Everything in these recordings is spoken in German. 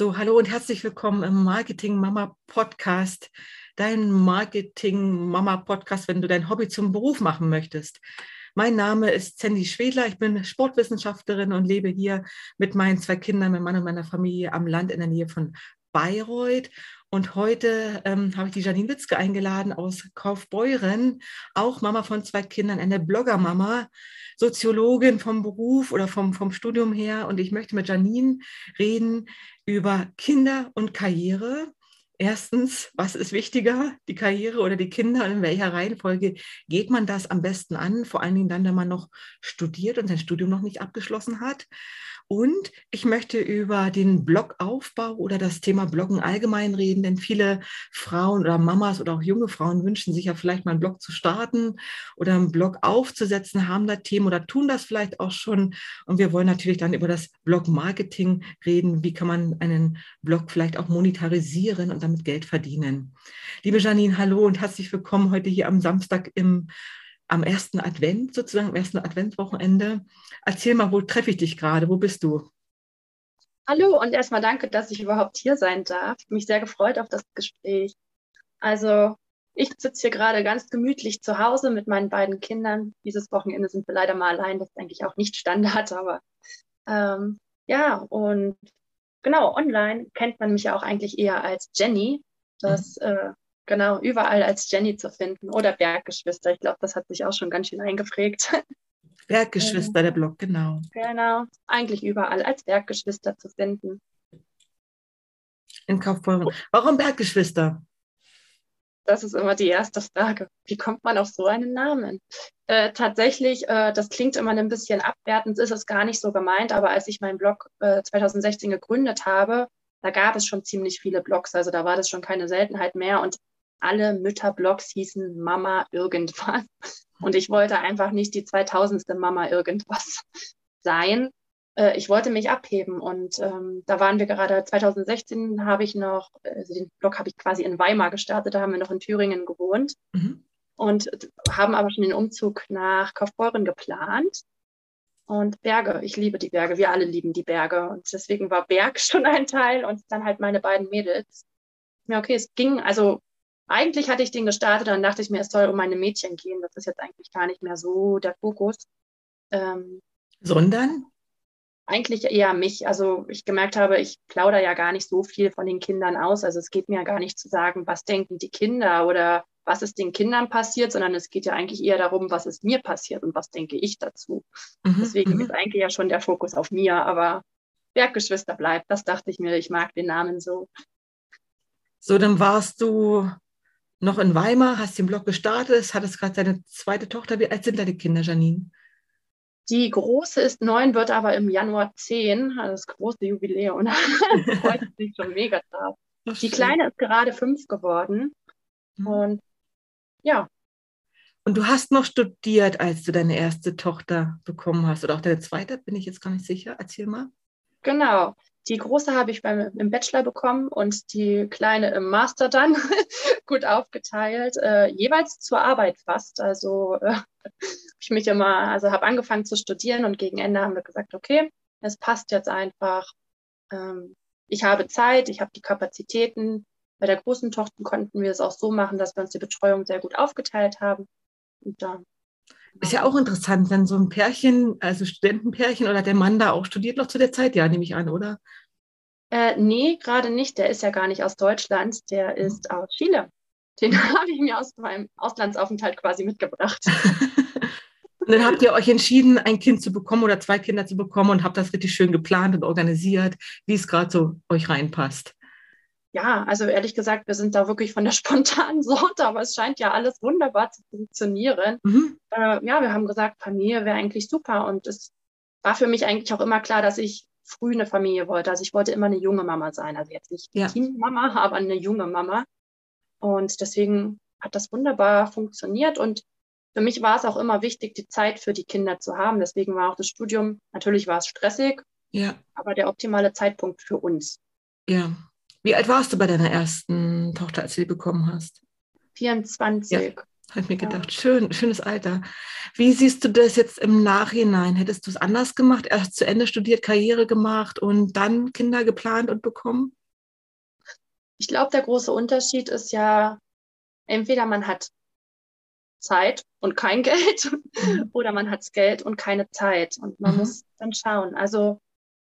So, hallo und herzlich willkommen im Marketing Mama Podcast, dein Marketing Mama Podcast, wenn du dein Hobby zum Beruf machen möchtest. Mein Name ist Sandy Schwedler, ich bin Sportwissenschaftlerin und lebe hier mit meinen zwei Kindern, mit Mann und meiner Familie am Land in der Nähe von Bayreuth. Und heute ähm, habe ich die Janine Witzke eingeladen aus Kaufbeuren, auch Mama von zwei Kindern, eine Bloggermama, Soziologin vom Beruf oder vom, vom Studium her. Und ich möchte mit Janine reden über Kinder und Karriere. Erstens, was ist wichtiger, die Karriere oder die Kinder und in welcher Reihenfolge geht man das am besten an? Vor allen Dingen dann, wenn man noch studiert und sein Studium noch nicht abgeschlossen hat. Und ich möchte über den Blogaufbau oder das Thema Bloggen allgemein reden, denn viele Frauen oder Mamas oder auch junge Frauen wünschen sich ja vielleicht mal einen Blog zu starten oder einen Blog aufzusetzen, haben da Themen oder tun das vielleicht auch schon. Und wir wollen natürlich dann über das Blog-Marketing reden. Wie kann man einen Blog vielleicht auch monetarisieren und damit Geld verdienen? Liebe Janine, hallo und herzlich willkommen heute hier am Samstag im am ersten Advent, sozusagen am ersten Adventswochenende. Erzähl mal, wo treffe ich dich gerade? Wo bist du? Hallo und erstmal danke, dass ich überhaupt hier sein darf. Ich mich sehr gefreut auf das Gespräch. Also, ich sitze hier gerade ganz gemütlich zu Hause mit meinen beiden Kindern. Dieses Wochenende sind wir leider mal allein. Das ist eigentlich auch nicht Standard, aber ähm, ja, und genau, online kennt man mich ja auch eigentlich eher als Jenny. Das mhm. äh, Genau, überall als Jenny zu finden oder Berggeschwister. Ich glaube, das hat sich auch schon ganz schön eingeprägt. Berggeschwister, der Blog, genau. Genau, eigentlich überall als Berggeschwister zu finden. In Kaufbeuren. Warum Berggeschwister? Das ist immer die erste Frage. Wie kommt man auf so einen Namen? Äh, tatsächlich, äh, das klingt immer ein bisschen abwertend, ist es gar nicht so gemeint, aber als ich meinen Blog äh, 2016 gegründet habe, da gab es schon ziemlich viele Blogs, also da war das schon keine Seltenheit mehr und alle Mütterblogs hießen Mama irgendwas. Und ich wollte einfach nicht die 2000. Mama irgendwas sein. Äh, ich wollte mich abheben und ähm, da waren wir gerade 2016 habe ich noch, also den Blog habe ich quasi in Weimar gestartet, da haben wir noch in Thüringen gewohnt mhm. und haben aber schon den Umzug nach Kaufbeuren geplant. Und Berge, ich liebe die Berge, wir alle lieben die Berge und deswegen war Berg schon ein Teil und dann halt meine beiden Mädels. Ja, okay, es ging, also eigentlich hatte ich den gestartet, dann dachte ich mir, es soll um meine Mädchen gehen. Das ist jetzt eigentlich gar nicht mehr so der Fokus. Ähm, Sondern? Eigentlich eher mich. Also ich gemerkt habe, ich plaudere ja gar nicht so viel von den Kindern aus. Also es geht mir gar nicht zu sagen, was denken die Kinder oder was ist den Kindern passiert, sondern es geht ja eigentlich eher darum, was ist mir passiert und was denke ich dazu. Mhm, Deswegen mhm. ist eigentlich ja schon der Fokus auf mir, aber Berggeschwister bleibt. Das dachte ich mir, ich mag den Namen so. So, dann warst du noch in Weimar, hast den Blog gestartet, hattest gerade deine zweite Tochter. Wie alt sind deine Kinder, Janine? Die große ist neun, wird aber im Januar zehn, also das große Jubiläum. da freut sich schon mega drauf. Die kleine ist gerade fünf geworden. Mhm. Und ja. Und du hast noch studiert, als du deine erste Tochter bekommen hast, oder auch deine zweite, bin ich jetzt gar nicht sicher. Erzähl mal. Genau. Die große habe ich beim, im Bachelor bekommen und die kleine im Master dann gut aufgeteilt, äh, jeweils zur Arbeit fast. Also äh, ich mich immer, also habe angefangen zu studieren und gegen Ende haben wir gesagt, okay, es passt jetzt einfach. Ähm, ich habe Zeit, ich habe die Kapazitäten. Bei der großen Tochter konnten wir es auch so machen, dass wir uns die Betreuung sehr gut aufgeteilt haben. Und dann ist ja auch interessant, wenn so ein Pärchen, also Studentenpärchen oder der Mann da auch studiert noch zu der Zeit, ja, nehme ich an, oder? Äh, nee, gerade nicht. Der ist ja gar nicht aus Deutschland, der mhm. ist aus Chile. Den habe ich mir aus meinem Auslandsaufenthalt quasi mitgebracht. und dann habt ihr euch entschieden, ein Kind zu bekommen oder zwei Kinder zu bekommen und habt das richtig schön geplant und organisiert, wie es gerade so euch reinpasst ja, also ehrlich gesagt, wir sind da wirklich von der spontanen Sorte, aber es scheint ja alles wunderbar zu funktionieren. Mhm. Äh, ja, wir haben gesagt, Familie wäre eigentlich super und es war für mich eigentlich auch immer klar, dass ich früh eine Familie wollte. Also ich wollte immer eine junge Mama sein, also jetzt nicht ja. Teammama, aber eine junge Mama. Und deswegen hat das wunderbar funktioniert und für mich war es auch immer wichtig, die Zeit für die Kinder zu haben. Deswegen war auch das Studium, natürlich war es stressig, ja. aber der optimale Zeitpunkt für uns. Ja, wie alt warst du bei deiner ersten Tochter, als du sie bekommen hast? 24. Habe ich mir gedacht, schön, schönes Alter. Wie siehst du das jetzt im Nachhinein? Hättest du es anders gemacht? Erst zu Ende studiert, Karriere gemacht und dann Kinder geplant und bekommen? Ich glaube, der große Unterschied ist ja, entweder man hat Zeit und kein Geld mhm. oder man hat Geld und keine Zeit. Und man mhm. muss dann schauen. Also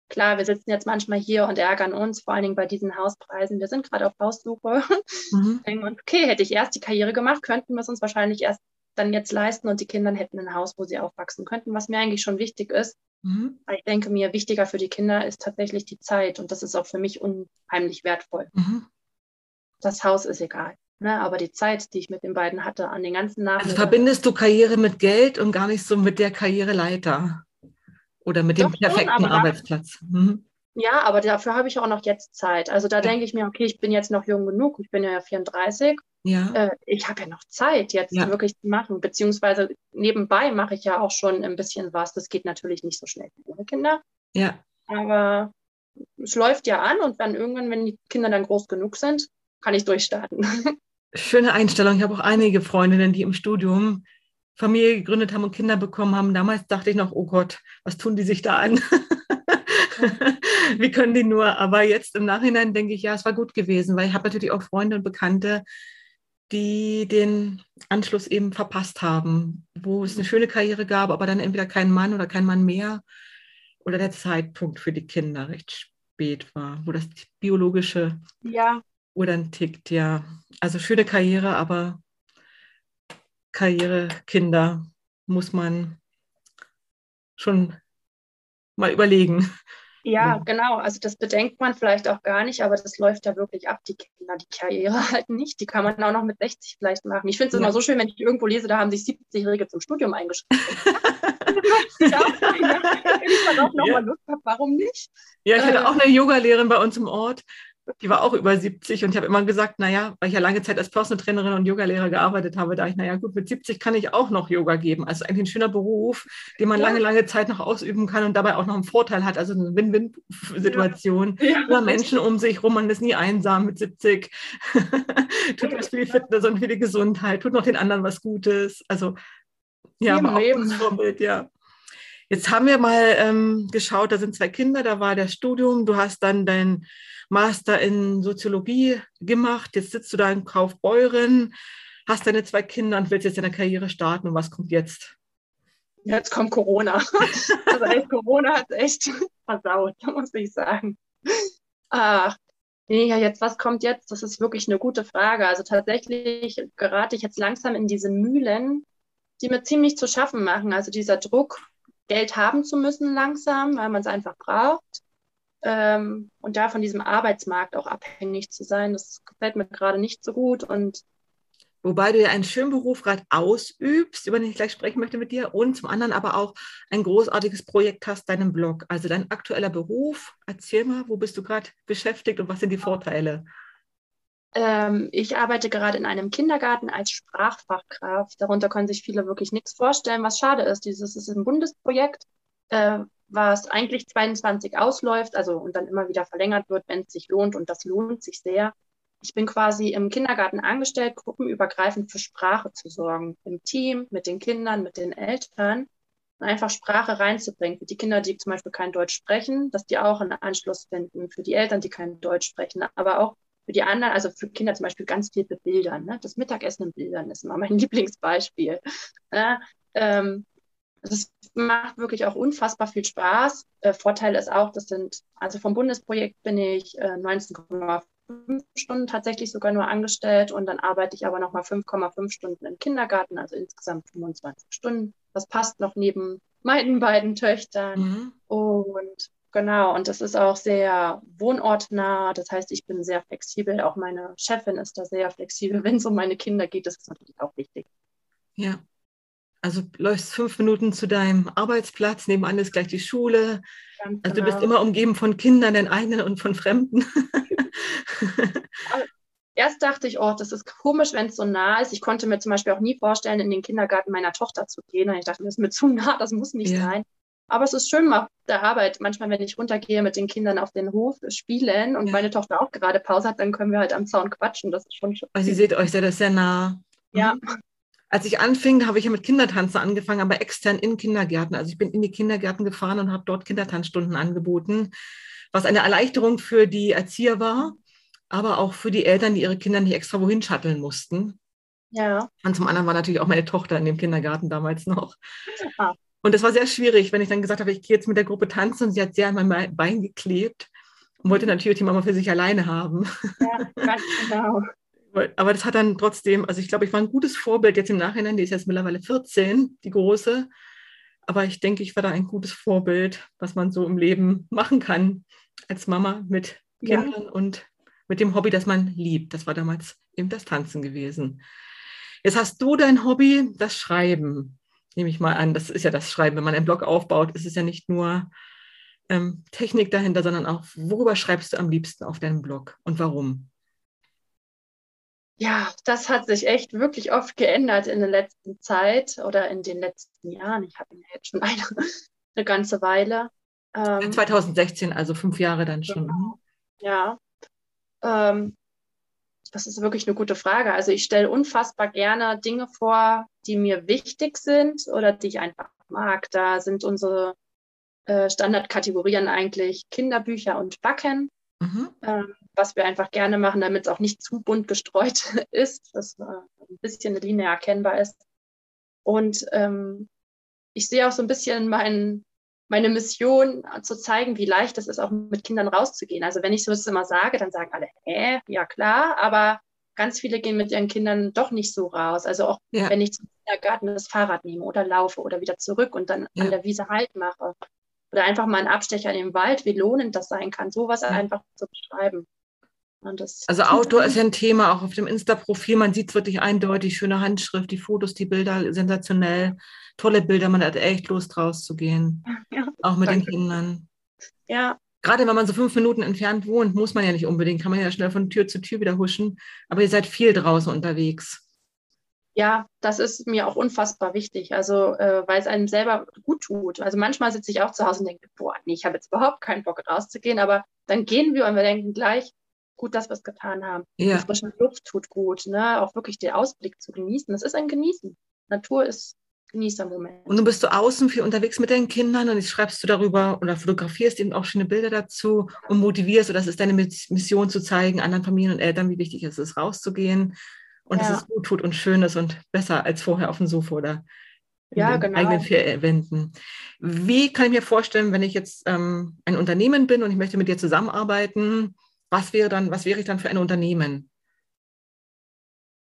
klar, wir sitzen jetzt manchmal hier und ärgern uns, vor allen Dingen bei diesen Hauspreisen. Wir sind gerade auf Haussuche. Mhm. okay, hätte ich erst die Karriere gemacht, könnten wir es uns wahrscheinlich erst dann jetzt leisten und die Kinder hätten ein Haus, wo sie aufwachsen könnten, was mir eigentlich schon wichtig ist. Mhm. Ich denke mir, wichtiger für die Kinder ist tatsächlich die Zeit und das ist auch für mich unheimlich wertvoll. Mhm. Das Haus ist egal. Ne, aber die Zeit, die ich mit den beiden hatte, an den ganzen Nachmittag. Also verbindest du Karriere mit Geld und gar nicht so mit der Karriereleiter oder mit dem perfekten schon, Arbeitsplatz. Mhm. Ja, aber dafür habe ich auch noch jetzt Zeit. Also da ja. denke ich mir, okay, ich bin jetzt noch jung genug, ich bin ja 34. Ja. Äh, ich habe ja noch Zeit, jetzt ja. wirklich zu machen. Beziehungsweise nebenbei mache ich ja auch schon ein bisschen was. Das geht natürlich nicht so schnell wie ohne Kinder. Ja. Aber es läuft ja an und dann irgendwann, wenn die Kinder dann groß genug sind, kann ich durchstarten. Schöne Einstellung. Ich habe auch einige Freundinnen, die im Studium Familie gegründet haben und Kinder bekommen haben. Damals dachte ich noch, oh Gott, was tun die sich da an? Wie können die nur? Aber jetzt im Nachhinein denke ich, ja, es war gut gewesen, weil ich habe natürlich auch Freunde und Bekannte, die den Anschluss eben verpasst haben, wo es eine schöne Karriere gab, aber dann entweder kein Mann oder kein Mann mehr oder der Zeitpunkt für die Kinder recht spät war, wo das biologische ja. Uhr dann tickt, ja. Also schöne Karriere, aber Karriere, Kinder muss man schon mal überlegen. Ja, genau. Also das bedenkt man vielleicht auch gar nicht, aber das läuft ja wirklich ab, die Kinder, die Karriere halt nicht. Die kann man auch noch mit 60 vielleicht machen. Ich finde es ja. immer so schön, wenn ich irgendwo lese, da haben sich 70-Jährige zum Studium eingeschrieben. ich auch, wenn ich dann auch nochmal ja. Lust habe, warum nicht? Ja, ich hatte äh, auch eine Yogalehrerin bei uns im Ort, die war auch über 70 und ich habe immer gesagt, naja, weil ich ja lange Zeit als Personal Trainerin und Yogalehrer gearbeitet habe, da ich, naja, gut, mit 70 kann ich auch noch Yoga geben. Also eigentlich ein schöner Beruf, den man ja. lange, lange Zeit noch ausüben kann und dabei auch noch einen Vorteil hat, also eine Win-Win-Situation. Ja. Ja. Menschen um sich rum, man ist nie einsam mit 70. tut was für die Fitness und für die Gesundheit, tut noch den anderen was Gutes. Also ja, aber auch ein Vorbild, ja. Jetzt haben wir mal ähm, geschaut, da sind zwei Kinder, da war das Studium, du hast dann dein Master in Soziologie gemacht, jetzt sitzt du da in Kaufbeuren, hast deine zwei Kinder und willst jetzt deine Karriere starten und was kommt jetzt? Jetzt kommt Corona. Also echt, Corona hat echt versaut, muss ich sagen. Ach, nee, ja, jetzt, was kommt jetzt? Das ist wirklich eine gute Frage. Also tatsächlich gerate ich jetzt langsam in diese Mühlen, die mir ziemlich zu schaffen machen. Also dieser Druck, Geld haben zu müssen langsam, weil man es einfach braucht. Ähm, und da von diesem Arbeitsmarkt auch abhängig zu sein, das gefällt mir gerade nicht so gut. Und Wobei du ja einen schönen Beruf gerade ausübst, über den ich gleich sprechen möchte mit dir, und zum anderen aber auch ein großartiges Projekt hast, deinen Blog. Also dein aktueller Beruf. Erzähl mal, wo bist du gerade beschäftigt und was sind die Vorteile? Ähm, ich arbeite gerade in einem Kindergarten als Sprachfachkraft. Darunter können sich viele wirklich nichts vorstellen, was schade ist. Dieses ist ein Bundesprojekt, äh, was eigentlich 22 ausläuft, also und dann immer wieder verlängert wird, wenn es sich lohnt. Und das lohnt sich sehr. Ich bin quasi im Kindergarten angestellt, gruppenübergreifend für Sprache zu sorgen. Im Team, mit den Kindern, mit den Eltern. Einfach Sprache reinzubringen. Für die Kinder, die zum Beispiel kein Deutsch sprechen, dass die auch einen Anschluss finden. Für die Eltern, die kein Deutsch sprechen. Aber auch für die anderen, also für Kinder zum Beispiel ganz viel bebildern. Ne? Das Mittagessen in Bildern ist immer mein Lieblingsbeispiel. Ja, ähm, das macht wirklich auch unfassbar viel Spaß. Äh, Vorteil ist auch, das sind, also vom Bundesprojekt bin ich äh, 19,5 Stunden tatsächlich sogar nur angestellt und dann arbeite ich aber nochmal 5,5 Stunden im Kindergarten, also insgesamt 25 Stunden. Das passt noch neben meinen beiden Töchtern. Mhm. Und Genau, und das ist auch sehr wohnortnah. Das heißt, ich bin sehr flexibel. Auch meine Chefin ist da sehr flexibel. Wenn es um meine Kinder geht, das ist natürlich auch wichtig. Ja, also läufst fünf Minuten zu deinem Arbeitsplatz, nebenan ist gleich die Schule. Ganz also du bist genau. immer umgeben von Kindern, den eigenen und von Fremden. Erst dachte ich, oh, das ist komisch, wenn es so nah ist. Ich konnte mir zum Beispiel auch nie vorstellen, in den Kindergarten meiner Tochter zu gehen. Und ich dachte, das ist mir zu nah, das muss nicht ja. sein. Aber es ist schön auf der Arbeit. Manchmal, wenn ich runtergehe mit den Kindern auf den Hof spielen und ja. meine Tochter auch gerade Pause hat, dann können wir halt am Zaun quatschen. Das ist schon schön. Also, ihr seht euch sehr, das sehr nah. Ja. Als ich anfing, habe ich ja mit Kindertanzen angefangen, aber extern in Kindergärten. Also ich bin in die Kindergärten gefahren und habe dort Kindertanzstunden angeboten, was eine Erleichterung für die Erzieher war, aber auch für die Eltern, die ihre Kinder nicht extra wohin shutteln mussten. Ja. Und zum anderen war natürlich auch meine Tochter in dem Kindergarten damals noch. Ah. Und das war sehr schwierig, wenn ich dann gesagt habe, ich gehe jetzt mit der Gruppe tanzen und sie hat sehr an mein Bein geklebt und wollte natürlich die Mama für sich alleine haben. Ja, ganz genau. Aber das hat dann trotzdem, also ich glaube, ich war ein gutes Vorbild jetzt im Nachhinein, die ist jetzt mittlerweile 14, die große. Aber ich denke, ich war da ein gutes Vorbild, was man so im Leben machen kann als Mama mit Kindern ja. und mit dem Hobby, das man liebt. Das war damals eben das Tanzen gewesen. Jetzt hast du dein Hobby, das Schreiben, nehme ich mal an. Das ist ja das Schreiben. Wenn man einen Blog aufbaut, ist es ja nicht nur ähm, Technik dahinter, sondern auch, worüber schreibst du am liebsten auf deinem Blog und warum? Ja, das hat sich echt wirklich oft geändert in der letzten Zeit oder in den letzten Jahren. Ich habe ihn ja jetzt schon eine, eine ganze Weile. Ähm, 2016, also fünf Jahre dann schon. Genau. Ja. Ähm, das ist wirklich eine gute Frage. Also ich stelle unfassbar gerne Dinge vor, die mir wichtig sind oder die ich einfach mag. Da sind unsere äh, Standardkategorien eigentlich Kinderbücher und Backen, mhm. ähm, was wir einfach gerne machen, damit es auch nicht zu bunt gestreut ist, dass äh, ein bisschen eine Linie erkennbar ist. Und ähm, ich sehe auch so ein bisschen mein, meine Mission zu zeigen, wie leicht es ist, auch mit Kindern rauszugehen. Also wenn ich so immer sage, dann sagen alle, hä, ja klar, aber ganz viele gehen mit ihren Kindern doch nicht so raus. Also auch ja. wenn ich zum Kindergarten das Fahrrad nehme oder laufe oder wieder zurück und dann ja. an der Wiese Halt mache. Oder einfach mal einen Abstecher in den Wald, wie lohnend das sein kann, sowas einfach zu beschreiben. also Outdoor ist ja ein Thema, auch auf dem Insta-Profil. Man sieht es wirklich eindeutig, schöne Handschrift, die Fotos, die Bilder, sensationell. Tolle Bilder, man hat echt Lust rauszugehen. Ja, auch mit danke. den Kindern. Ja. Gerade wenn man so fünf Minuten entfernt wohnt, muss man ja nicht unbedingt, kann man ja schnell von Tür zu Tür wieder huschen. Aber ihr seid viel draußen unterwegs. Ja, das ist mir auch unfassbar wichtig. Also, äh, weil es einem selber gut tut. Also manchmal sitze ich auch zu Hause und denke, boah, nee, ich habe jetzt überhaupt keinen Bock rauszugehen, aber dann gehen wir und wir denken gleich, gut, dass wir es getan haben. Ja. Die frische Luft tut gut, ne? Auch wirklich den Ausblick zu genießen. Das ist ein Genießen. Natur ist Genießermoment. Und nun bist du außen viel unterwegs mit deinen Kindern und jetzt schreibst du darüber oder fotografierst eben auch schöne Bilder dazu und motivierst, oder das ist deine Mission zu zeigen, anderen Familien und Eltern, wie wichtig es ist, rauszugehen und ja. dass es gut tut und schön ist und besser als vorher auf dem Sofa oder in ja, den genau. eigenen vier Wänden. Wie kann ich mir vorstellen, wenn ich jetzt ähm, ein Unternehmen bin und ich möchte mit dir zusammenarbeiten, was wäre dann, was wäre ich dann für ein Unternehmen?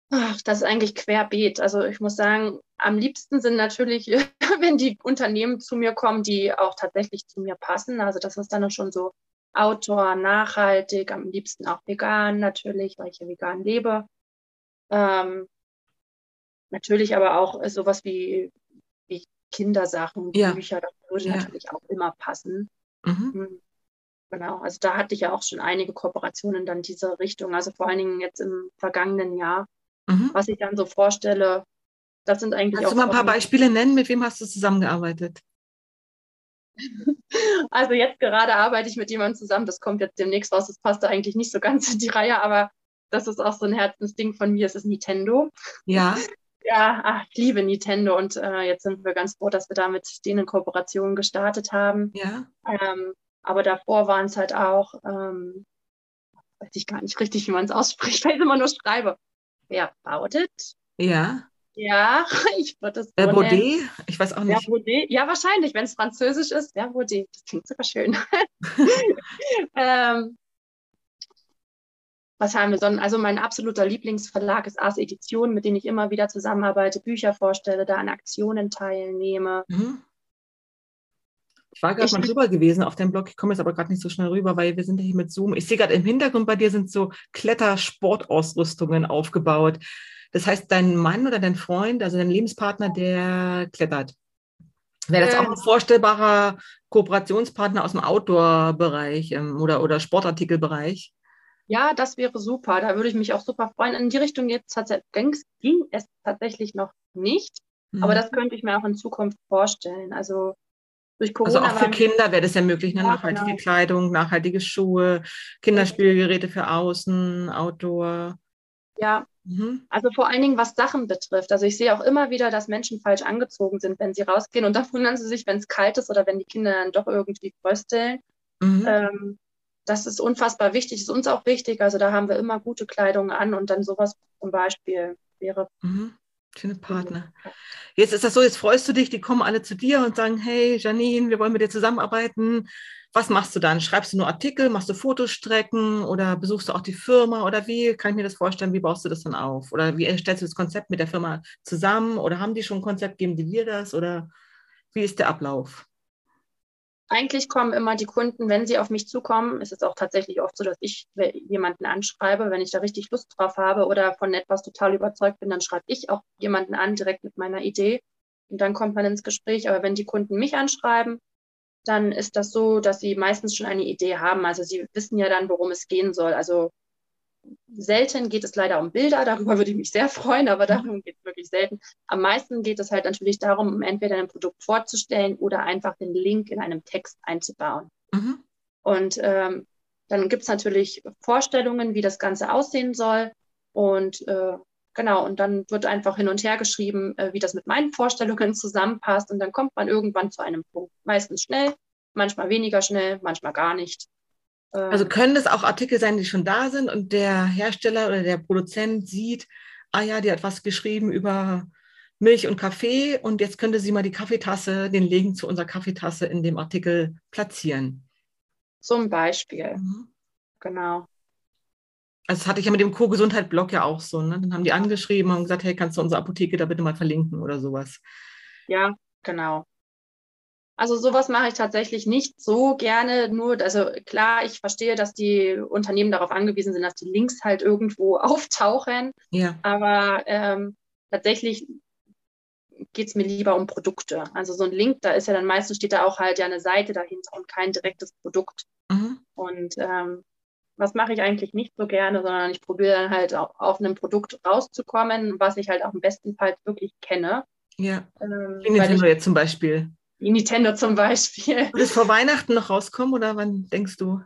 Ach, das ist eigentlich querbeet. Also ich muss sagen, am liebsten sind natürlich, wenn die Unternehmen zu mir kommen, die auch tatsächlich zu mir passen. Also das ist dann schon so Outdoor, nachhaltig, am liebsten auch vegan natürlich, weil ich ja vegan lebe. Ähm, natürlich aber auch sowas wie, wie Kindersachen, ja. Bücher, das würde ja. natürlich auch immer passen. Mhm. Hm, genau, also da hatte ich ja auch schon einige Kooperationen dann in diese Richtung. Also vor allen Dingen jetzt im vergangenen Jahr, mhm. was ich dann so vorstelle, das sind eigentlich Kannst auch. Kannst du mal ein paar Beispiele nennen? Mit wem hast du zusammengearbeitet? Also jetzt gerade arbeite ich mit jemandem zusammen, das kommt jetzt demnächst raus, das passt da eigentlich nicht so ganz in die Reihe, aber das ist auch so ein Herzensding von mir, es ist Nintendo. Ja. Ja, ach, ich liebe Nintendo und äh, jetzt sind wir ganz froh, dass wir da mit denen Kooperationen gestartet haben. Ja. Ähm, aber davor waren es halt auch, ähm, weiß ich gar nicht richtig, wie man es ausspricht, weil ich immer nur schreibe. Wer baut it? Ja. Ja, ich würde es so Baudet? Ich weiß auch nicht. Baudet? Ja, wahrscheinlich, wenn es französisch ist. Baudet, das klingt sogar schön. ähm, was haben wir sonst? Also mein absoluter Lieblingsverlag ist Ars Edition, mit dem ich immer wieder zusammenarbeite, Bücher vorstelle, da an Aktionen teilnehme. Mhm. Ich war gerade mal drüber gewesen auf dem Blog, ich komme jetzt aber gerade nicht so schnell rüber, weil wir sind ja hier mit Zoom. Ich sehe gerade im Hintergrund bei dir sind so Klettersportausrüstungen aufgebaut. Das heißt, dein Mann oder dein Freund, also dein Lebenspartner, der klettert. Wäre das auch ein vorstellbarer Kooperationspartner aus dem Outdoor-Bereich ähm, oder, oder Sportartikelbereich? Ja, das wäre super. Da würde ich mich auch super freuen. In die Richtung jetzt ging es tatsächlich noch nicht. Mhm. Aber das könnte ich mir auch in Zukunft vorstellen. Also durch Corona. Also auch für Kinder wäre das ja möglich, ne? Nachhaltige genau. Kleidung, nachhaltige Schuhe, Kinderspielgeräte für außen, Outdoor. Ja, Mhm. Also vor allen Dingen, was Sachen betrifft. Also ich sehe auch immer wieder, dass Menschen falsch angezogen sind, wenn sie rausgehen. Und da wundern sie sich, wenn es kalt ist oder wenn die Kinder dann doch irgendwie frösteln. Mhm. Ähm, das ist unfassbar wichtig, ist uns auch wichtig. Also da haben wir immer gute Kleidung an und dann sowas zum Beispiel wäre. Mhm. Schöne Partner. Jetzt ist das so, jetzt freust du dich, die kommen alle zu dir und sagen, hey Janine, wir wollen mit dir zusammenarbeiten. Was machst du dann? Schreibst du nur Artikel, machst du Fotostrecken oder besuchst du auch die Firma oder wie kann ich mir das vorstellen? Wie baust du das dann auf? Oder wie stellst du das Konzept mit der Firma zusammen oder haben die schon ein Konzept, geben die dir das oder wie ist der Ablauf? Eigentlich kommen immer die Kunden, wenn sie auf mich zukommen, ist es auch tatsächlich oft so, dass ich jemanden anschreibe, wenn ich da richtig Lust drauf habe oder von etwas total überzeugt bin, dann schreibe ich auch jemanden an, direkt mit meiner Idee. Und dann kommt man ins Gespräch. Aber wenn die Kunden mich anschreiben, dann ist das so, dass sie meistens schon eine Idee haben. Also sie wissen ja dann, worum es gehen soll. Also selten geht es leider um Bilder, darüber würde ich mich sehr freuen, aber darum geht es wirklich selten. Am meisten geht es halt natürlich darum, entweder ein Produkt vorzustellen oder einfach den Link in einem Text einzubauen. Mhm. Und ähm, dann gibt es natürlich Vorstellungen, wie das Ganze aussehen soll. Und äh, Genau, und dann wird einfach hin und her geschrieben, äh, wie das mit meinen Vorstellungen zusammenpasst. Und dann kommt man irgendwann zu einem Punkt. Meistens schnell, manchmal weniger schnell, manchmal gar nicht. Ähm, also können das auch Artikel sein, die schon da sind und der Hersteller oder der Produzent sieht, ah ja, die hat was geschrieben über Milch und Kaffee und jetzt könnte sie mal die Kaffeetasse, den Link zu unserer Kaffeetasse in dem Artikel platzieren. Zum Beispiel. Mhm. Genau. Also das hatte ich ja mit dem Co-Gesundheit-Blog ja auch so. Ne? Dann haben die angeschrieben und gesagt, hey, kannst du unsere Apotheke da bitte mal verlinken oder sowas. Ja, genau. Also sowas mache ich tatsächlich nicht so gerne. Nur, also klar, ich verstehe, dass die Unternehmen darauf angewiesen sind, dass die Links halt irgendwo auftauchen. Ja. Aber ähm, tatsächlich geht es mir lieber um Produkte. Also so ein Link, da ist ja dann meistens steht da auch halt ja eine Seite dahinter und kein direktes Produkt. Mhm. Und ähm, was mache ich eigentlich nicht so gerne, sondern ich probiere dann halt auch auf einem Produkt rauszukommen, was ich halt auch im besten Fall wirklich kenne. Ja. Ähm, Nintendo jetzt zum Beispiel. Wie Nintendo zum Beispiel. Wird es vor Weihnachten noch rauskommen oder wann denkst du?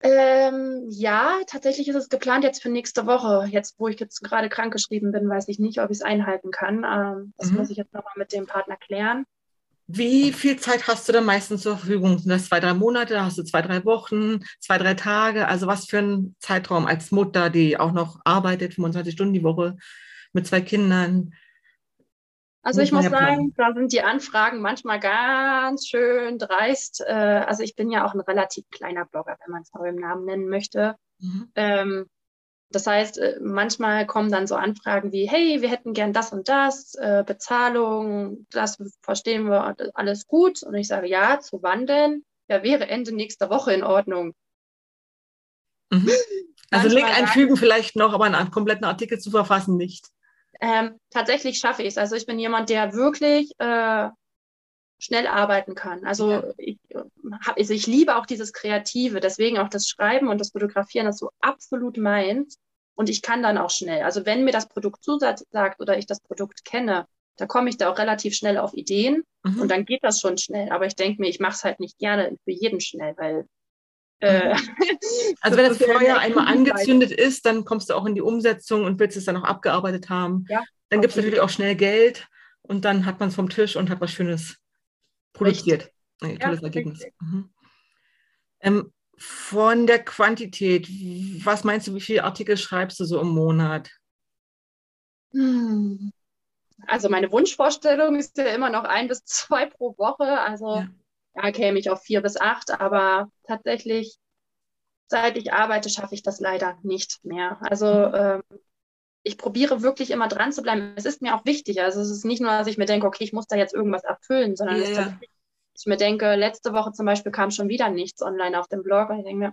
Ähm, ja, tatsächlich ist es geplant jetzt für nächste Woche. Jetzt, wo ich jetzt gerade krankgeschrieben bin, weiß ich nicht, ob ich es einhalten kann. Ähm, das mhm. muss ich jetzt nochmal mit dem Partner klären. Wie viel Zeit hast du dann meistens zur Verfügung? Sind das zwei, drei Monate? Hast du zwei, drei Wochen, zwei, drei Tage? Also was für ein Zeitraum als Mutter, die auch noch arbeitet, 25 Stunden die Woche mit zwei Kindern? Also ich muss sagen, da sind die Anfragen manchmal ganz schön dreist. Äh, also ich bin ja auch ein relativ kleiner Blogger, wenn man es mal im Namen nennen möchte. Mhm. Ähm, das heißt, äh, manchmal kommen dann so Anfragen wie, hey, wir hätten gern das und das, äh, Bezahlung, das verstehen wir alles gut. Und ich sage, ja, zu wann denn? Ja, wäre Ende nächster Woche in Ordnung. Mhm. Also Link einfügen vielleicht noch, aber einen kompletten Artikel zu verfassen nicht. Ähm, tatsächlich schaffe ich es. Also ich bin jemand, der wirklich äh, schnell arbeiten kann. Also, ja. ich, hab, also ich liebe auch dieses Kreative, deswegen auch das Schreiben und das Fotografieren, das so absolut meins. Und ich kann dann auch schnell. Also wenn mir das Produkt zusagt oder ich das Produkt kenne, da komme ich da auch relativ schnell auf Ideen mhm. und dann geht das schon schnell. Aber ich denke mir, ich mache es halt nicht gerne für jeden schnell, weil. also wenn das Feuer einmal angezündet ist, dann kommst du auch in die Umsetzung und willst es dann auch abgearbeitet haben. Ja, dann gibt es natürlich auch schnell Geld und dann hat man es vom Tisch und hat was Schönes produziert. Ein tolles ja, Ergebnis. Mhm. Ähm, von der Quantität, was meinst du, wie viele Artikel schreibst du so im Monat? Hm. Also meine Wunschvorstellung ist ja immer noch ein bis zwei pro Woche. Also ja. Da käme ich auf vier bis acht, aber tatsächlich, seit ich arbeite, schaffe ich das leider nicht mehr. Also mhm. ähm, ich probiere wirklich immer dran zu bleiben. Es ist mir auch wichtig. Also es ist nicht nur, dass ich mir denke, okay, ich muss da jetzt irgendwas erfüllen, sondern yeah. ist ich mir denke, letzte Woche zum Beispiel kam schon wieder nichts online auf dem Blog und ich denke mir,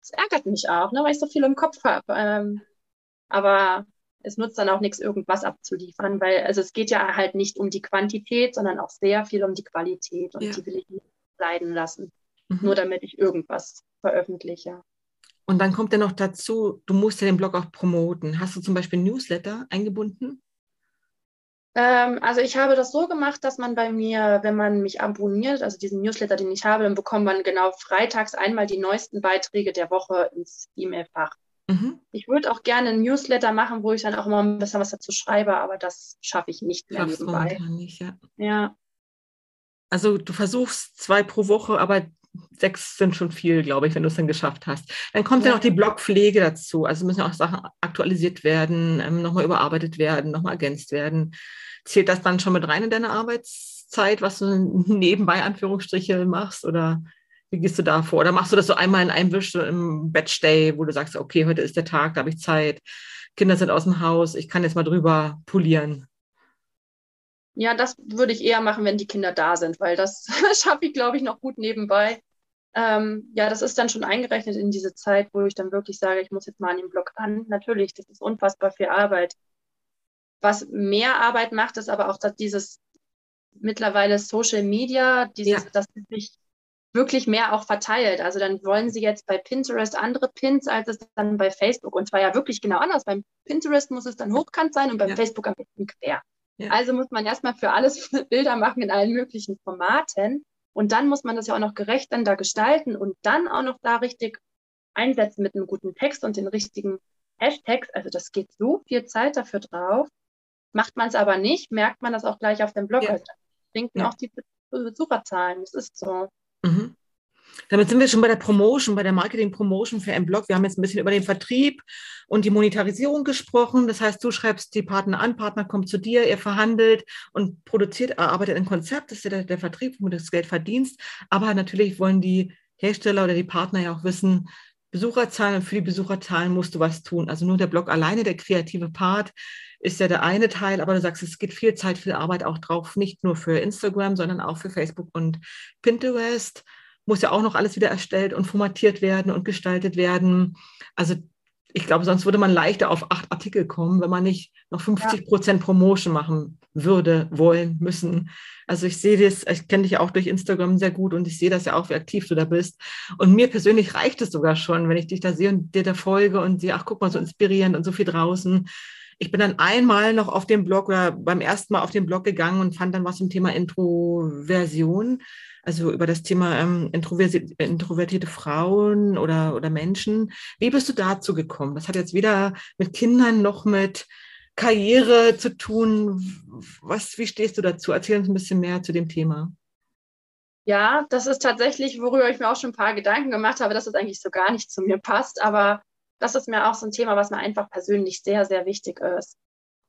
das ärgert mich auch, ne, weil ich so viel im Kopf habe. Ähm, aber es nutzt dann auch nichts, irgendwas abzuliefern, weil also es geht ja halt nicht um die Quantität, sondern auch sehr viel um die Qualität und ja. die will ich nicht leiden lassen, mhm. nur damit ich irgendwas veröffentliche. Und dann kommt ja noch dazu, du musst ja den Blog auch promoten. Hast du zum Beispiel Newsletter eingebunden? Ähm, also ich habe das so gemacht, dass man bei mir, wenn man mich abonniert, also diesen Newsletter, den ich habe, dann bekommt man genau freitags einmal die neuesten Beiträge der Woche ins E-Mail-Fach. Mhm. Ich würde auch gerne ein Newsletter machen, wo ich dann auch immer ein bisschen was dazu schreibe, aber das schaffe ich nicht mehr Schaffst nebenbei. Nicht, ja. ja. Also du versuchst zwei pro Woche, aber sechs sind schon viel, glaube ich, wenn du es dann geschafft hast. Dann kommt ja, ja noch die Blogpflege dazu. Also müssen auch Sachen aktualisiert werden, ähm, nochmal überarbeitet werden, nochmal ergänzt werden. Zählt das dann schon mit rein in deine Arbeitszeit, was du nebenbei Anführungsstriche machst? Oder wie gehst du da vor? Oder machst du das so einmal in einem Wisch, so im Batch Day, wo du sagst, okay, heute ist der Tag, da habe ich Zeit, Kinder sind aus dem Haus, ich kann jetzt mal drüber polieren? Ja, das würde ich eher machen, wenn die Kinder da sind, weil das schaffe ich, glaube ich, noch gut nebenbei. Ähm, ja, das ist dann schon eingerechnet in diese Zeit, wo ich dann wirklich sage, ich muss jetzt mal an den Blog ran. Natürlich, das ist unfassbar viel Arbeit. Was mehr Arbeit macht, ist aber auch, dass dieses mittlerweile Social Media, dieses, ja. dass sich wirklich mehr auch verteilt. Also dann wollen sie jetzt bei Pinterest andere Pins, als es dann bei Facebook. Und zwar ja wirklich genau anders. Beim Pinterest muss es dann hochkant sein und beim ja. Facebook am besten quer. Ja. Also muss man erstmal für alles Bilder machen in allen möglichen Formaten. Und dann muss man das ja auch noch gerecht dann da gestalten und dann auch noch da richtig einsetzen mit einem guten Text und den richtigen Hashtags. Also das geht so viel Zeit dafür drauf. Macht man es aber nicht, merkt man das auch gleich auf dem Blog. Ja. Also sinken ja. auch die Besucherzahlen. Das ist so. Mhm. Damit sind wir schon bei der Promotion, bei der Marketing-Promotion für einen Blog. Wir haben jetzt ein bisschen über den Vertrieb und die Monetarisierung gesprochen. Das heißt, du schreibst die Partner an, Partner kommt zu dir, ihr verhandelt und produziert, erarbeitet ein Konzept. Das ist ja der, der Vertrieb, wo du das Geld verdienst. Aber natürlich wollen die Hersteller oder die Partner ja auch wissen, Besucherzahlen und für die Besucherzahlen musst du was tun. Also nur der Blog alleine, der kreative Part, ist ja der eine Teil, aber du sagst, es geht viel Zeit, viel Arbeit auch drauf, nicht nur für Instagram, sondern auch für Facebook und Pinterest muss ja auch noch alles wieder erstellt und formatiert werden und gestaltet werden. Also ich glaube, sonst würde man leichter auf acht Artikel kommen, wenn man nicht noch 50 Prozent ja. Promotion machen würde, wollen, müssen. Also ich sehe das, ich kenne dich ja auch durch Instagram sehr gut und ich sehe das ja auch, wie aktiv du da bist. Und mir persönlich reicht es sogar schon, wenn ich dich da sehe und dir da folge und sehe, ach guck mal, so inspirierend und so viel draußen. Ich bin dann einmal noch auf dem Blog oder beim ersten Mal auf den Blog gegangen und fand dann was zum Thema Introversion also über das Thema ähm, introvertierte Frauen oder, oder Menschen. Wie bist du dazu gekommen? Das hat jetzt weder mit Kindern noch mit Karriere zu tun. Was, wie stehst du dazu? Erzähl uns ein bisschen mehr zu dem Thema. Ja, das ist tatsächlich, worüber ich mir auch schon ein paar Gedanken gemacht habe, dass es eigentlich so gar nicht zu mir passt. Aber das ist mir auch so ein Thema, was mir einfach persönlich sehr, sehr wichtig ist.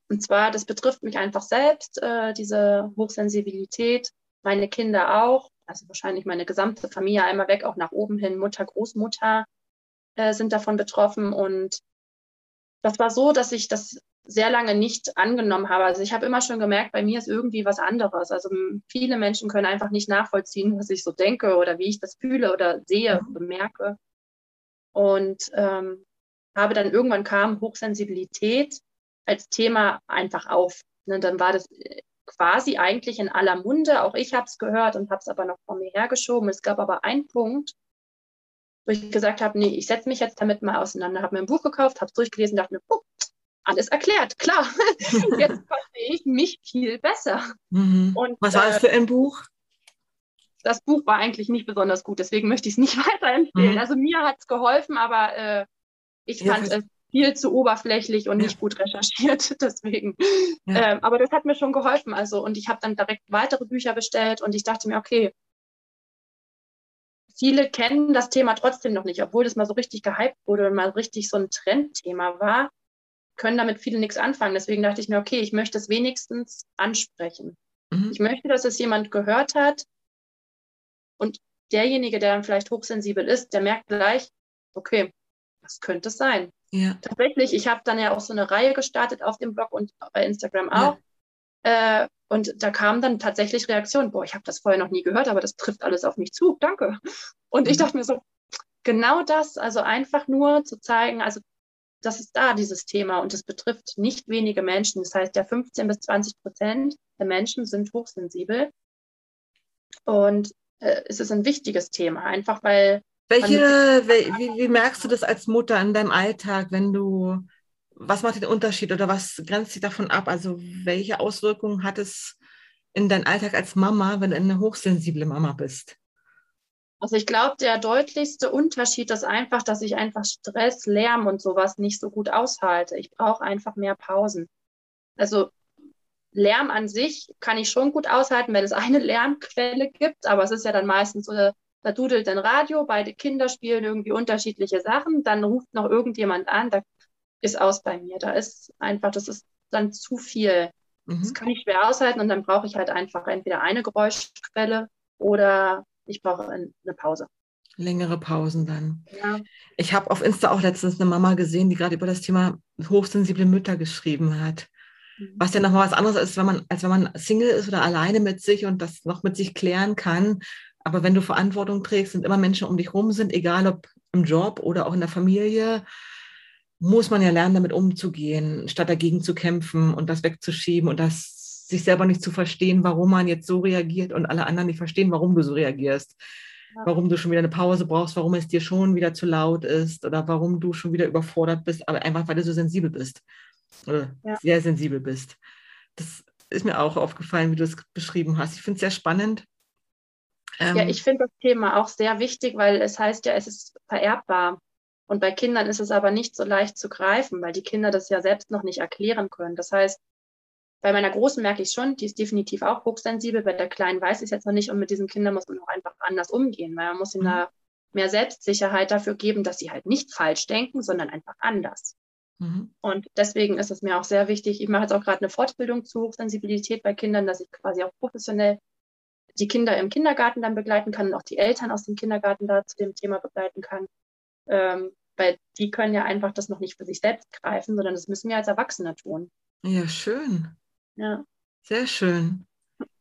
Und zwar, das betrifft mich einfach selbst, äh, diese Hochsensibilität, meine Kinder auch also wahrscheinlich meine gesamte Familie einmal weg, auch nach oben hin, Mutter, Großmutter äh, sind davon betroffen. Und das war so, dass ich das sehr lange nicht angenommen habe. Also ich habe immer schon gemerkt, bei mir ist irgendwie was anderes. Also viele Menschen können einfach nicht nachvollziehen, was ich so denke oder wie ich das fühle oder sehe, bemerke. Und ähm, habe dann irgendwann kam Hochsensibilität als Thema einfach auf. Ne, dann war das quasi eigentlich in aller Munde. Auch ich habe es gehört und habe es aber noch vor mir hergeschoben. Es gab aber einen Punkt, wo ich gesagt habe, nee, ich setze mich jetzt damit mal auseinander. Habe mir ein Buch gekauft, habe es durchgelesen, dachte mir, oh, alles erklärt, klar. jetzt verstehe ich mich viel besser. Mhm. Und, Was war es für ein Buch? Das Buch war eigentlich nicht besonders gut, deswegen möchte ich es nicht weiterempfehlen. Mhm. Also mir hat es geholfen, aber äh, ich ja, fand es viel zu oberflächlich und ja. nicht gut recherchiert. Deswegen. Ja. Ähm, aber das hat mir schon geholfen. Also, und ich habe dann direkt weitere Bücher bestellt und ich dachte mir, okay, viele kennen das Thema trotzdem noch nicht, obwohl das mal so richtig gehypt wurde und mal richtig so ein Trendthema war, können damit viele nichts anfangen. Deswegen dachte ich mir, okay, ich möchte es wenigstens ansprechen. Mhm. Ich möchte, dass es jemand gehört hat und derjenige, der dann vielleicht hochsensibel ist, der merkt gleich, okay, das könnte es sein. Ja. Tatsächlich, ich habe dann ja auch so eine Reihe gestartet auf dem Blog und bei Instagram auch. Ja. Äh, und da kamen dann tatsächlich Reaktionen, boah, ich habe das vorher noch nie gehört, aber das trifft alles auf mich zu, danke. Und mhm. ich dachte mir so, genau das, also einfach nur zu zeigen, also das ist da, dieses Thema, und es betrifft nicht wenige Menschen. Das heißt, ja, 15 bis 20 Prozent der Menschen sind hochsensibel. Und äh, es ist ein wichtiges Thema, einfach weil welche, wie, wie, merkst du das als Mutter in deinem Alltag, wenn du, was macht den Unterschied oder was grenzt dich davon ab? Also welche Auswirkungen hat es in deinem Alltag als Mama, wenn du eine hochsensible Mama bist? Also ich glaube, der deutlichste Unterschied ist einfach, dass ich einfach Stress, Lärm und sowas nicht so gut aushalte. Ich brauche einfach mehr Pausen. Also Lärm an sich kann ich schon gut aushalten, wenn es eine Lärmquelle gibt, aber es ist ja dann meistens so, da dudelt ein Radio, beide Kinder spielen irgendwie unterschiedliche Sachen, dann ruft noch irgendjemand an, da ist aus bei mir. Da ist einfach, das ist dann zu viel. Mhm. Das kann ich schwer aushalten und dann brauche ich halt einfach entweder eine Geräuschquelle oder ich brauche eine Pause. Längere Pausen dann. Ja. Ich habe auf Insta auch letztens eine Mama gesehen, die gerade über das Thema hochsensible Mütter geschrieben hat. Mhm. Was ja nochmal was anderes ist, wenn man, als wenn man Single ist oder alleine mit sich und das noch mit sich klären kann. Aber wenn du Verantwortung trägst und immer Menschen um dich rum sind, egal ob im Job oder auch in der Familie, muss man ja lernen, damit umzugehen, statt dagegen zu kämpfen und das wegzuschieben und das sich selber nicht zu verstehen, warum man jetzt so reagiert und alle anderen nicht verstehen, warum du so reagierst. Ja. Warum du schon wieder eine Pause brauchst, warum es dir schon wieder zu laut ist oder warum du schon wieder überfordert bist, aber einfach weil du so sensibel bist oder ja. sehr sensibel bist. Das ist mir auch aufgefallen, wie du es beschrieben hast. Ich finde es sehr spannend. Ähm, ja, ich finde das Thema auch sehr wichtig, weil es heißt ja, es ist vererbbar. Und bei Kindern ist es aber nicht so leicht zu greifen, weil die Kinder das ja selbst noch nicht erklären können. Das heißt, bei meiner Großen merke ich schon, die ist definitiv auch hochsensibel. Bei der Kleinen weiß ich es jetzt noch nicht. Und mit diesen Kindern muss man auch einfach anders umgehen, weil man muss ihnen mhm. da mehr Selbstsicherheit dafür geben, dass sie halt nicht falsch denken, sondern einfach anders. Mhm. Und deswegen ist es mir auch sehr wichtig. Ich mache jetzt auch gerade eine Fortbildung zu Hochsensibilität bei Kindern, dass ich quasi auch professionell die Kinder im Kindergarten dann begleiten kann und auch die Eltern aus dem Kindergarten da zu dem Thema begleiten kann. Ähm, weil die können ja einfach das noch nicht für sich selbst greifen, sondern das müssen wir als Erwachsene tun. Ja, schön. Ja. Sehr schön.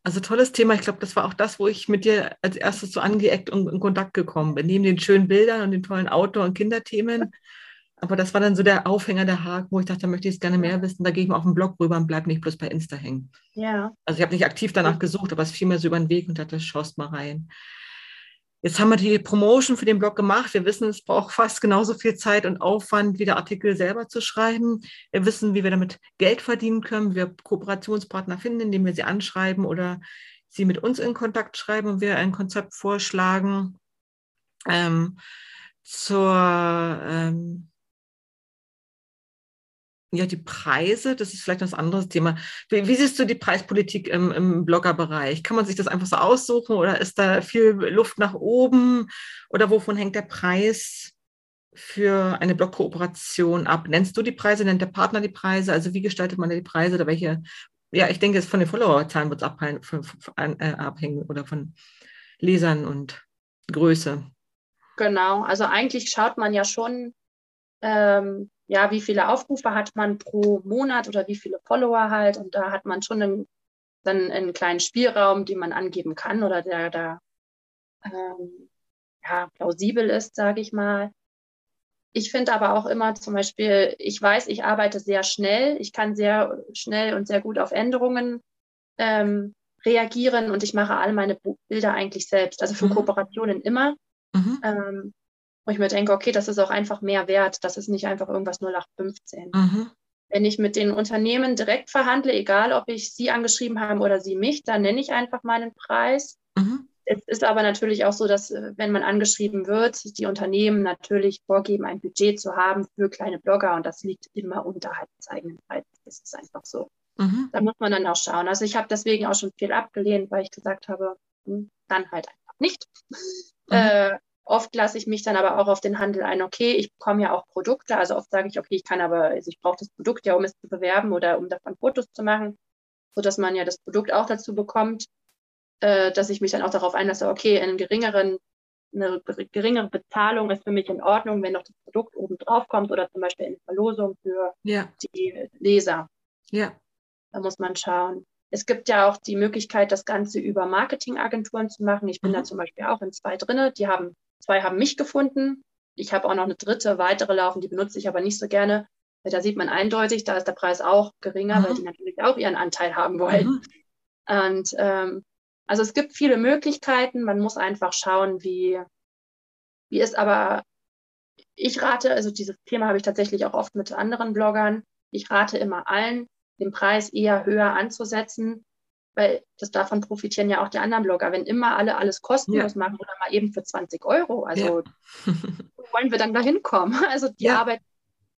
Also tolles Thema. Ich glaube, das war auch das, wo ich mit dir als erstes so angeeckt und in Kontakt gekommen bin. Neben den schönen Bildern und den tollen Outdoor- und Kinderthemen. Aber das war dann so der Aufhänger, der Haken, wo ich dachte, da möchte ich es gerne mehr wissen. Da gehe ich mal auf den Blog rüber und bleibe nicht bloß bei Insta hängen. Ja. Also ich habe nicht aktiv danach gesucht, aber es fiel mir so über den Weg und dachte, schaust mal rein. Jetzt haben wir die Promotion für den Blog gemacht. Wir wissen, es braucht fast genauso viel Zeit und Aufwand, wie der Artikel selber zu schreiben. Wir wissen, wie wir damit Geld verdienen können, wie wir Kooperationspartner finden, indem wir sie anschreiben oder sie mit uns in Kontakt schreiben und wir ein Konzept vorschlagen. Ähm, zur ähm, ja, die Preise, das ist vielleicht ein anderes Thema. Wie, wie siehst du die Preispolitik im, im Bloggerbereich? Kann man sich das einfach so aussuchen oder ist da viel Luft nach oben? Oder wovon hängt der Preis für eine Blogkooperation ab? Nennst du die Preise, nennt der Partner die Preise? Also wie gestaltet man die Preise oder welche? Ja, ich denke, es von den Followerzahlen wird es äh, abhängen oder von Lesern und Größe. Genau, also eigentlich schaut man ja schon, ähm, ja, wie viele Aufrufe hat man pro Monat oder wie viele Follower halt. Und da hat man schon einen, dann einen kleinen Spielraum, den man angeben kann oder der da ähm, ja, plausibel ist, sage ich mal. Ich finde aber auch immer zum Beispiel, ich weiß, ich arbeite sehr schnell, ich kann sehr schnell und sehr gut auf Änderungen ähm, reagieren und ich mache all meine Bilder eigentlich selbst, also für mhm. Kooperationen immer. Mhm. Ähm, wo ich mir denke, okay, das ist auch einfach mehr wert. Das ist nicht einfach irgendwas 0815. Mhm. Wenn ich mit den Unternehmen direkt verhandle, egal ob ich sie angeschrieben habe oder sie mich, dann nenne ich einfach meinen Preis. Mhm. Es ist aber natürlich auch so, dass äh, wenn man angeschrieben wird, die Unternehmen natürlich vorgeben, ein Budget zu haben für kleine Blogger und das liegt immer unterhalb des eigenen Preises. Das ist einfach so. Mhm. Da muss man dann auch schauen. Also ich habe deswegen auch schon viel abgelehnt, weil ich gesagt habe, hm, dann halt einfach nicht. Mhm. Äh, Oft lasse ich mich dann aber auch auf den Handel ein, okay, ich bekomme ja auch Produkte, also oft sage ich, okay, ich kann aber, also ich brauche das Produkt ja, um es zu bewerben oder um davon Fotos zu machen, sodass man ja das Produkt auch dazu bekommt, äh, dass ich mich dann auch darauf einlasse, okay, einen geringeren, eine geringere Bezahlung ist für mich in Ordnung, wenn noch das Produkt oben drauf kommt oder zum Beispiel in Verlosung für ja. die Leser. Ja. Da muss man schauen. Es gibt ja auch die Möglichkeit, das Ganze über Marketingagenturen zu machen. Ich bin mhm. da zum Beispiel auch in zwei drinne. Die haben Zwei haben mich gefunden. Ich habe auch noch eine dritte, weitere laufen, die benutze ich aber nicht so gerne. Da sieht man eindeutig, da ist der Preis auch geringer, mhm. weil die natürlich auch ihren Anteil haben wollen. Mhm. Und ähm, also es gibt viele Möglichkeiten. Man muss einfach schauen, wie, wie ist aber, ich rate, also dieses Thema habe ich tatsächlich auch oft mit anderen Bloggern. Ich rate immer allen, den Preis eher höher anzusetzen, weil das davon profitieren ja auch die anderen Blogger, wenn immer alle alles kostenlos ja. machen oder mal eben für 20 Euro. Also ja. wo wollen wir dann da hinkommen? Also die ja. Arbeit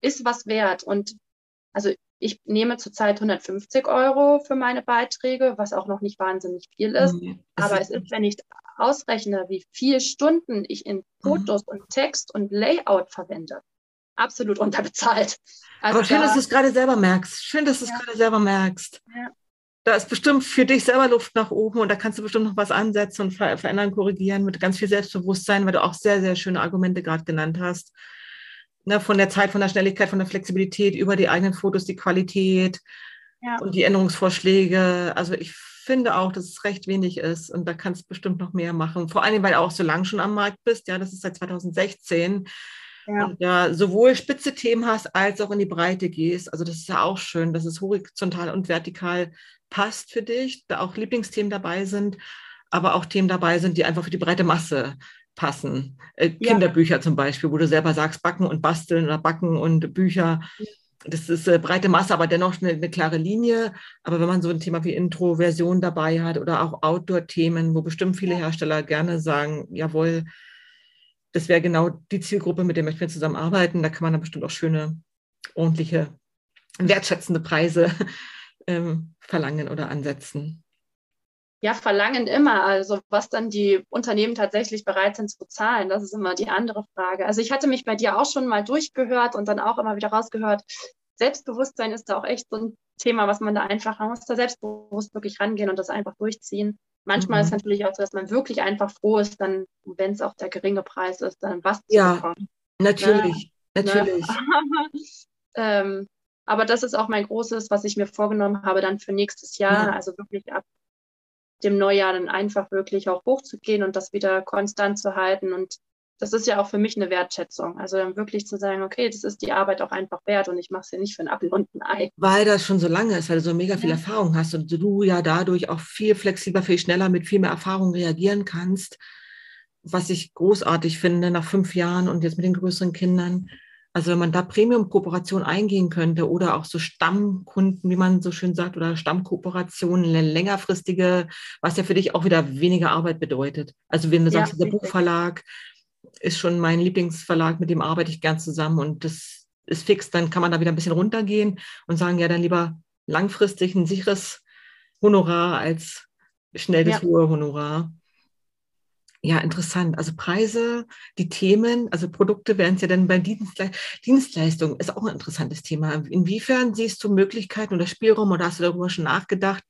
ist was wert. Und also ich nehme zurzeit 150 Euro für meine Beiträge, was auch noch nicht wahnsinnig viel ist. Mhm. Aber es ist, wenn ich ausrechne, wie viele Stunden ich in mhm. Fotos mhm. und Text und Layout verwende, absolut unterbezahlt. Also Aber schön, da, dass du es gerade selber merkst. Schön, dass du es gerade selber merkst. Ja da ist bestimmt für dich selber Luft nach oben und da kannst du bestimmt noch was ansetzen und ver verändern, korrigieren mit ganz viel Selbstbewusstsein, weil du auch sehr, sehr schöne Argumente gerade genannt hast. Ne, von der Zeit, von der Schnelligkeit, von der Flexibilität über die eigenen Fotos, die Qualität ja. und die Änderungsvorschläge. Also ich finde auch, dass es recht wenig ist und da kannst du bestimmt noch mehr machen. Vor allem, weil du auch so lange schon am Markt bist. Ja, das ist seit 2016 ja. und ja sowohl spitze Themen hast, als auch in die Breite gehst. Also das ist ja auch schön, dass es horizontal und vertikal passt für dich, da auch Lieblingsthemen dabei sind, aber auch Themen dabei sind, die einfach für die breite Masse passen. Äh, ja. Kinderbücher zum Beispiel, wo du selber sagst, backen und basteln oder backen und Bücher. Das ist äh, breite Masse, aber dennoch eine, eine, klare Linie. Aber wenn man so ein Thema wie Introversion dabei hat oder auch Outdoor-Themen, wo bestimmt viele Hersteller gerne sagen, jawohl, das wäre genau die Zielgruppe, mit der möchten wir zusammenarbeiten. Da kann man dann bestimmt auch schöne, ordentliche, wertschätzende Preise ähm, verlangen oder ansetzen. Ja, verlangen immer. Also was dann die Unternehmen tatsächlich bereit sind zu zahlen, das ist immer die andere Frage. Also ich hatte mich bei dir auch schon mal durchgehört und dann auch immer wieder rausgehört. Selbstbewusstsein ist da auch echt so ein Thema, was man da einfach, man muss da selbstbewusst wirklich rangehen und das einfach durchziehen. Manchmal mhm. ist es natürlich auch so, dass man wirklich einfach froh ist, dann, wenn es auch der geringe Preis ist, dann was ja, zu bekommen. Natürlich, ja, ne? natürlich. Ne? ähm, aber das ist auch mein großes, was ich mir vorgenommen habe, dann für nächstes Jahr, ja. also wirklich ab dem Neujahr dann einfach wirklich auch hochzugehen und das wieder konstant zu halten. Und das ist ja auch für mich eine Wertschätzung. Also dann wirklich zu sagen, okay, das ist die Arbeit auch einfach wert und ich mache es ja nicht für einen Apfel und ein Ei. Weil das schon so lange ist, weil du so mega viel ja. Erfahrung hast und du ja dadurch auch viel flexibler, viel schneller mit viel mehr Erfahrung reagieren kannst. Was ich großartig finde nach fünf Jahren und jetzt mit den größeren Kindern. Also wenn man da Premium-Kooperation eingehen könnte oder auch so Stammkunden, wie man so schön sagt, oder Stammkooperationen, längerfristige, was ja für dich auch wieder weniger Arbeit bedeutet. Also wenn du ja, sagst, der Buchverlag, ist schon mein Lieblingsverlag, mit dem arbeite ich gern zusammen und das ist fix, dann kann man da wieder ein bisschen runtergehen und sagen, ja, dann lieber langfristig ein sicheres Honorar als schnell das ja. hohe Honorar. Ja, interessant. Also Preise, die Themen, also Produkte werden es ja dann bei Dienstle Dienstleistungen, ist auch ein interessantes Thema. Inwiefern siehst du Möglichkeiten oder Spielraum oder hast du darüber schon nachgedacht,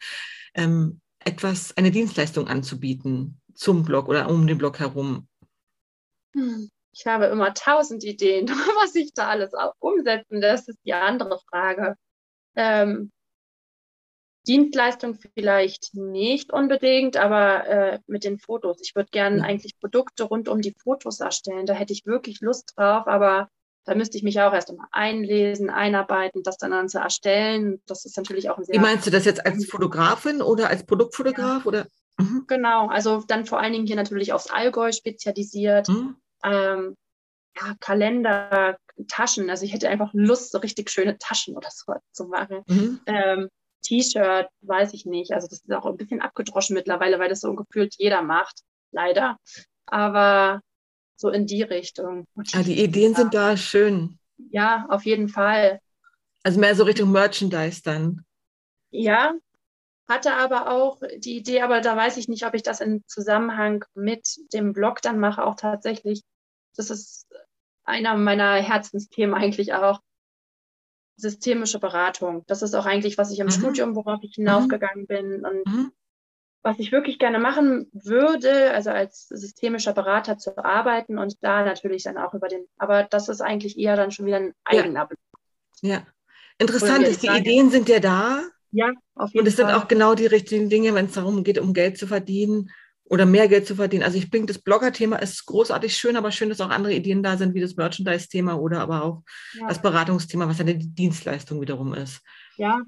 ähm, etwas, eine Dienstleistung anzubieten zum Blog oder um den Blog herum? Hm, ich habe immer tausend Ideen, was ich da alles umsetzen. Das ist die andere Frage. Ähm, Dienstleistung vielleicht nicht unbedingt, aber äh, mit den Fotos. Ich würde gerne eigentlich Produkte rund um die Fotos erstellen. Da hätte ich wirklich Lust drauf, aber da müsste ich mich auch erst einmal einlesen, einarbeiten, das dann, dann zu erstellen. Das ist natürlich auch ein sehr. Wie meinst du das jetzt als Fotografin oder als Produktfotograf ja. oder? Mhm. Genau, also dann vor allen Dingen hier natürlich aufs Allgäu spezialisiert. Mhm ähm, ja, Kalender, Taschen. Also ich hätte einfach Lust, so richtig schöne Taschen oder so zu machen. Mhm. Ähm, T-Shirt, weiß ich nicht. Also das ist auch ein bisschen abgedroschen mittlerweile, weil das so gefühlt jeder macht. Leider. Aber so in die Richtung. Ah, die Ideen sind da schön. Ja, auf jeden Fall. Also mehr so Richtung Merchandise dann. Ja, hatte aber auch die Idee, aber da weiß ich nicht, ob ich das in Zusammenhang mit dem Blog dann mache, auch tatsächlich. Das ist einer meiner Herzensthemen eigentlich auch. Systemische Beratung. Das ist auch eigentlich, was ich im mhm. Studium, worauf ich mhm. bin und mhm. was ich wirklich gerne machen würde, also als systemischer Berater zu arbeiten und da natürlich dann auch über den, aber das ist eigentlich eher dann schon wieder ein eigener ja. Ja, interessant ist, die Ideen sind ja da, ja, auf jeden Fall. Und es sind auch genau die richtigen Dinge, wenn es darum geht, um Geld zu verdienen oder mehr Geld zu verdienen. Also ich denke, das Blogger-Thema ist großartig schön, aber schön, dass auch andere Ideen da sind, wie das Merchandise-Thema oder aber auch ja. das Beratungsthema, was eine Dienstleistung wiederum ist. Ja.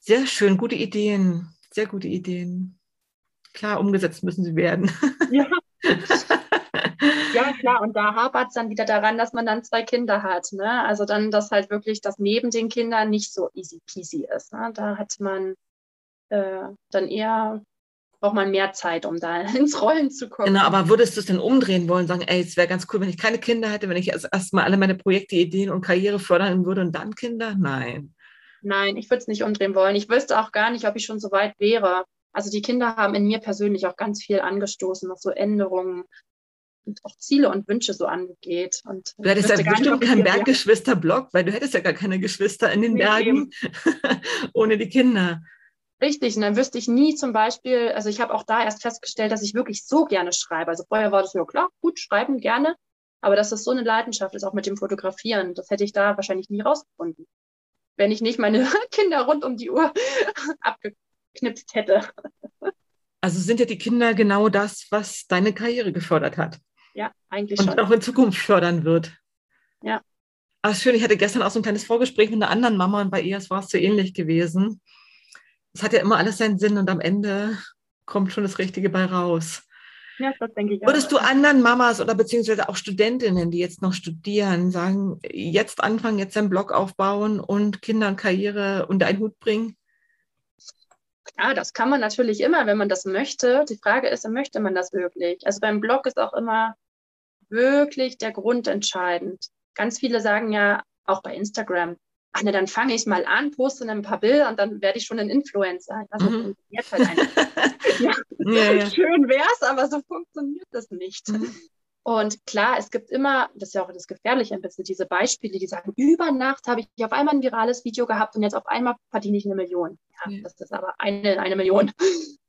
Sehr schön, gute Ideen, sehr gute Ideen. Klar, umgesetzt müssen sie werden. Ja. Ja, klar, und da hapert es dann wieder daran, dass man dann zwei Kinder hat. Ne? Also dann, dass halt wirklich das neben den Kindern nicht so easy peasy ist. Ne? Da hat man äh, dann eher braucht man mehr Zeit, um da ins Rollen zu kommen. Genau, aber würdest du es denn umdrehen wollen, sagen, ey, es wäre ganz cool, wenn ich keine Kinder hätte, wenn ich erst erstmal alle meine Projekte, Ideen und Karriere fördern würde und dann Kinder? Nein. Nein, ich würde es nicht umdrehen wollen. Ich wüsste auch gar nicht, ob ich schon so weit wäre. Also die Kinder haben in mir persönlich auch ganz viel angestoßen, was so Änderungen und auch Ziele und Wünsche so angeht. Und du hättest ja bestimmt keinen Berggeschwister-Blog, weil du hättest ja gar keine Geschwister in den nee, Bergen ohne die Kinder. Richtig, und dann wüsste ich nie zum Beispiel, also ich habe auch da erst festgestellt, dass ich wirklich so gerne schreibe. Also vorher war das ja klar, gut, schreiben gerne, aber dass das so eine Leidenschaft ist, auch mit dem Fotografieren, das hätte ich da wahrscheinlich nie rausgefunden, wenn ich nicht meine Kinder rund um die Uhr abgeknipst hätte. Also sind ja die Kinder genau das, was deine Karriere gefördert hat. Ja, eigentlich und schon. Und auch in Zukunft fördern wird. Ja. Ach, schön, ich hatte gestern auch so ein kleines Vorgespräch mit einer anderen Mama und bei ihr war es so ähnlich gewesen es hat ja immer alles seinen Sinn und am Ende kommt schon das Richtige bei raus. Ja, das denke ich. Würdest du anderen Mamas oder beziehungsweise auch Studentinnen, die jetzt noch studieren, sagen, jetzt anfangen, jetzt einen Blog aufbauen und Kinder und Karriere unter einen Hut bringen? Ja, das kann man natürlich immer, wenn man das möchte. Die Frage ist, möchte man das wirklich? Also beim Blog ist auch immer wirklich der Grund entscheidend. Ganz viele sagen ja, auch bei Instagram, ach ne, dann fange ich mal an, poste ein paar Bilder und dann werde ich schon ein Influencer. Also mhm. funktioniert halt einfach. ja. Ja, ja. Schön wär's, aber so funktioniert das nicht. Mhm. Und klar, es gibt immer, das ist ja auch das Gefährliche ein bisschen, diese Beispiele, die sagen, über Nacht habe ich auf einmal ein virales Video gehabt und jetzt auf einmal verdiene ich eine Million. Ja, ja. das ist aber eine, eine Million.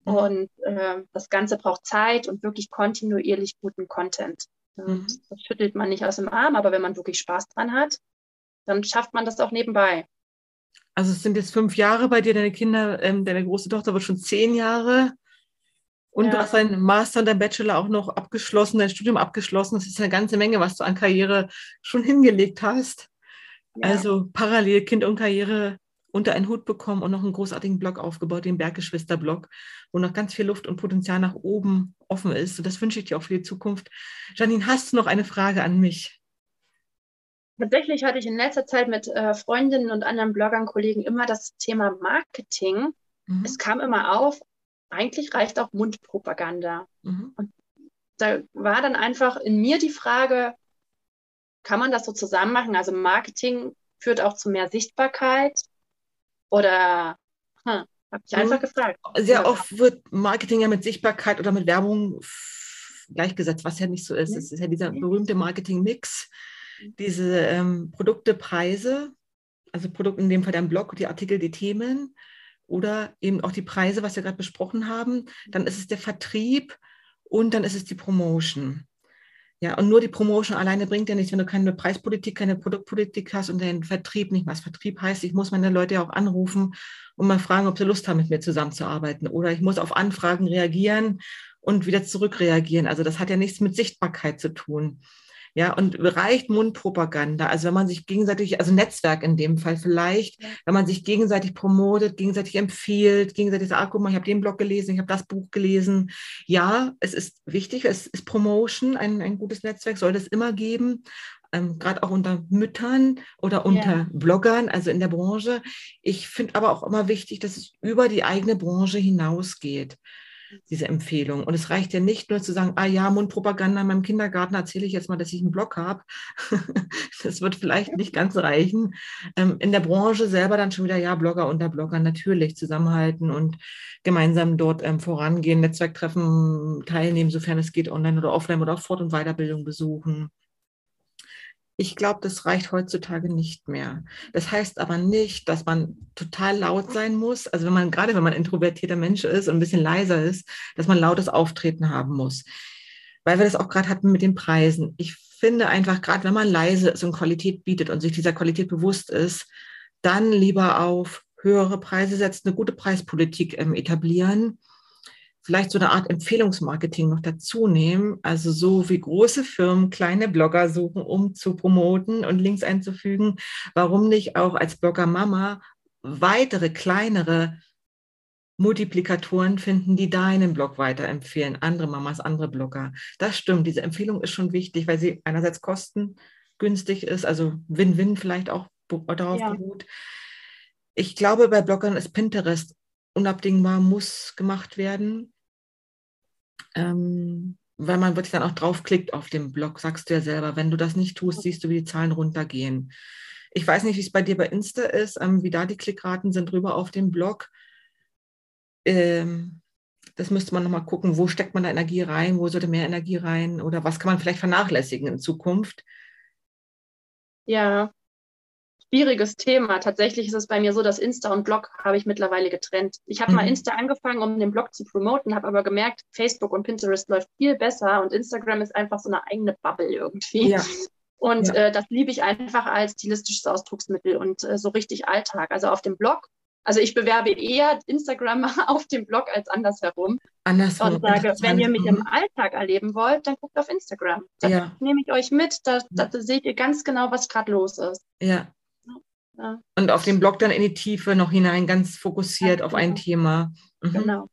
Mhm. Und äh, das Ganze braucht Zeit und wirklich kontinuierlich guten Content. Mhm. Das schüttelt man nicht aus dem Arm, aber wenn man wirklich Spaß dran hat, dann schafft man das auch nebenbei. Also es sind jetzt fünf Jahre bei dir, deine Kinder, ähm, deine große Tochter wird schon zehn Jahre. Und ja. du hast deinen Master und dein Bachelor auch noch abgeschlossen, dein Studium abgeschlossen. Das ist eine ganze Menge, was du an Karriere schon hingelegt hast. Ja. Also parallel Kind und Karriere unter einen Hut bekommen und noch einen großartigen Blog aufgebaut, den Berggeschwister-Blog, wo noch ganz viel Luft und Potenzial nach oben offen ist. Und das wünsche ich dir auch für die Zukunft. Janine, hast du noch eine Frage an mich? Tatsächlich hatte ich in letzter Zeit mit äh, Freundinnen und anderen Bloggern, Kollegen immer das Thema Marketing. Mhm. Es kam immer auf, eigentlich reicht auch Mundpropaganda. Mhm. Und da war dann einfach in mir die Frage, kann man das so zusammen machen? Also Marketing führt auch zu mehr Sichtbarkeit oder hm, habe ich mhm. einfach gefragt. Sehr oft wird Marketing ja mit Sichtbarkeit oder mit Werbung gleichgesetzt, was ja nicht so ist. Es ist ja dieser berühmte Marketing-Mix diese ähm, Produkte, Preise, also Produkt in dem Fall dein Blog, die Artikel, die Themen oder eben auch die Preise, was wir gerade besprochen haben. Dann ist es der Vertrieb und dann ist es die Promotion. Ja, und nur die Promotion alleine bringt ja nichts, wenn du keine Preispolitik, keine Produktpolitik hast und den Vertrieb nicht Was Vertrieb heißt, ich muss meine Leute ja auch anrufen und mal fragen, ob sie Lust haben, mit mir zusammenzuarbeiten. Oder ich muss auf Anfragen reagieren und wieder zurückreagieren. Also das hat ja nichts mit Sichtbarkeit zu tun. Ja, und reicht Mundpropaganda. Also wenn man sich gegenseitig, also Netzwerk in dem Fall vielleicht, ja. wenn man sich gegenseitig promotet, gegenseitig empfiehlt, gegenseitig sagt, ah, guck mal, ich habe den Blog gelesen, ich habe das Buch gelesen. Ja, es ist wichtig, es ist Promotion, ein, ein gutes Netzwerk soll es immer geben. Ähm, gerade auch unter Müttern oder unter ja. Bloggern, also in der Branche. Ich finde aber auch immer wichtig, dass es über die eigene Branche hinausgeht diese Empfehlung. Und es reicht ja nicht nur zu sagen, ah ja, Mundpropaganda in meinem Kindergarten erzähle ich jetzt mal, dass ich einen Blog habe. das wird vielleicht nicht ganz reichen. Ähm, in der Branche selber dann schon wieder, ja, Blogger unter Bloggern natürlich zusammenhalten und gemeinsam dort ähm, vorangehen, Netzwerktreffen teilnehmen, sofern es geht, online oder offline oder auch Fort- und Weiterbildung besuchen. Ich glaube, das reicht heutzutage nicht mehr. Das heißt aber nicht, dass man total laut sein muss. Also wenn man, gerade wenn man introvertierter Mensch ist und ein bisschen leiser ist, dass man lautes Auftreten haben muss. Weil wir das auch gerade hatten mit den Preisen. Ich finde einfach, gerade wenn man leise ist und Qualität bietet und sich dieser Qualität bewusst ist, dann lieber auf höhere Preise setzen, eine gute Preispolitik ähm, etablieren vielleicht so eine Art Empfehlungsmarketing noch dazu nehmen. Also so wie große Firmen kleine Blogger suchen, um zu promoten und Links einzufügen. Warum nicht auch als Blogger Mama weitere kleinere Multiplikatoren finden, die deinen Blog weiterempfehlen, andere Mamas, andere Blogger. Das stimmt, diese Empfehlung ist schon wichtig, weil sie einerseits kostengünstig ist, also Win-Win vielleicht auch darauf ja. beruht. Ich glaube, bei Bloggern ist Pinterest unabdingbar, muss gemacht werden. Ähm, weil man wirklich dann auch draufklickt auf dem Blog, sagst du ja selber, wenn du das nicht tust, siehst du, wie die Zahlen runtergehen. Ich weiß nicht, wie es bei dir bei Insta ist, ähm, wie da die Klickraten sind drüber auf dem Blog. Ähm, das müsste man nochmal gucken, wo steckt man da Energie rein, wo sollte mehr Energie rein oder was kann man vielleicht vernachlässigen in Zukunft. Ja, schwieriges Thema. Tatsächlich ist es bei mir so, dass Insta und Blog habe ich mittlerweile getrennt. Ich habe mhm. mal Insta angefangen, um den Blog zu promoten, habe aber gemerkt, Facebook und Pinterest läuft viel besser und Instagram ist einfach so eine eigene Bubble irgendwie. Ja. Und ja. äh, das liebe ich einfach als stilistisches Ausdrucksmittel und äh, so richtig Alltag. Also auf dem Blog also ich bewerbe eher Instagram auf dem Blog als andersherum. Andersherum. Und sage, wenn ihr mich im Alltag erleben wollt, dann guckt auf Instagram. Da ja. nehme ich euch mit, da, da, seht ihr ganz genau, was gerade los ist. Ja. Ja. Und auf dem Blog dann in die Tiefe noch hinein, ganz fokussiert ja, auf ein genau. Thema. Mhm. Genau.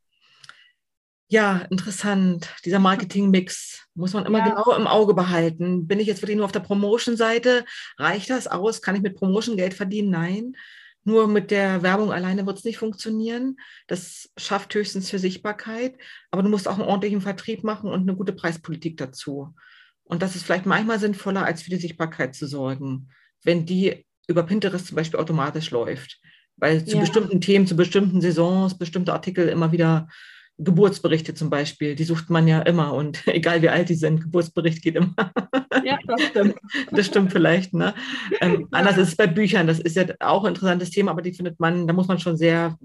Ja, interessant. Dieser Marketing-Mix muss man immer ja. genau im Auge behalten. Bin ich jetzt wirklich nur auf der Promotion-Seite? Reicht das aus? Kann ich mit Promotion Geld verdienen? Nein. Nur mit der Werbung alleine wird es nicht funktionieren. Das schafft höchstens für Sichtbarkeit. Aber du musst auch einen ordentlichen Vertrieb machen und eine gute Preispolitik dazu. Und das ist vielleicht manchmal sinnvoller, als für die Sichtbarkeit zu sorgen, wenn die über Pinterest zum Beispiel automatisch läuft. Weil zu ja. bestimmten Themen, zu bestimmten Saisons, bestimmte Artikel immer wieder Geburtsberichte zum Beispiel, die sucht man ja immer und egal wie alt die sind, Geburtsbericht geht immer. Ja, das stimmt. Das stimmt vielleicht. Ne? Ähm, ja. Anders ist es bei Büchern, das ist ja auch ein interessantes Thema, aber die findet man, da muss man schon sehr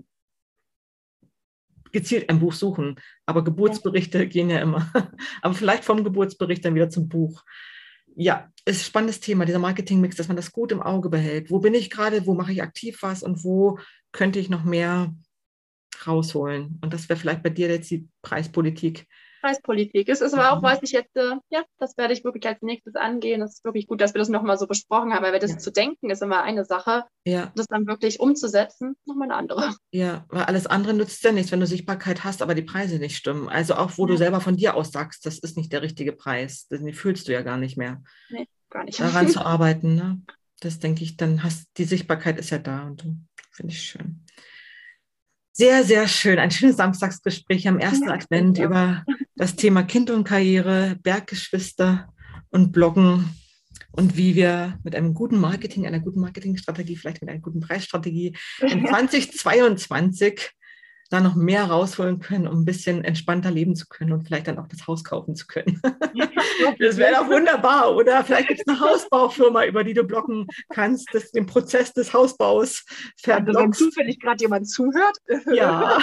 gezielt ein Buch suchen. Aber Geburtsberichte ja. gehen ja immer. Aber vielleicht vom Geburtsbericht dann wieder zum Buch. Ja, ist ein spannendes Thema, dieser Marketingmix, dass man das gut im Auge behält. Wo bin ich gerade, wo mache ich aktiv was und wo könnte ich noch mehr rausholen. Und das wäre vielleicht bei dir jetzt die Preispolitik. Preispolitik. Es ist aber auch, mhm. was ich jetzt, äh, ja, das werde ich wirklich als nächstes angehen. Es ist wirklich gut, dass wir das nochmal so besprochen haben, weil das ja. zu denken ist immer eine Sache. Ja. Das dann wirklich umzusetzen, nochmal eine andere. Ja, weil alles andere nützt ja nichts, wenn du Sichtbarkeit hast, aber die Preise nicht stimmen. Also auch, wo ja. du selber von dir aus sagst, das ist nicht der richtige Preis. Den fühlst du ja gar nicht mehr. Nee, gar nicht. Daran zu arbeiten, ne? Das denke ich, dann hast die Sichtbarkeit ist ja da und finde ich schön. Sehr, sehr schön. Ein schönes Samstagsgespräch am ersten ja, Advent ja. über das Thema Kind und Karriere, Berggeschwister und Bloggen und wie wir mit einem guten Marketing, einer guten Marketingstrategie, vielleicht mit einer guten Preisstrategie in 2022 da noch mehr rausholen können, um ein bisschen entspannter leben zu können und vielleicht dann auch das Haus kaufen zu können. das wäre doch wunderbar. Oder vielleicht gibt es eine Hausbaufirma, über die du blocken kannst, das, den Prozess des Hausbaus verblockst. Also wenn zufällig gerade jemand zuhört. ja.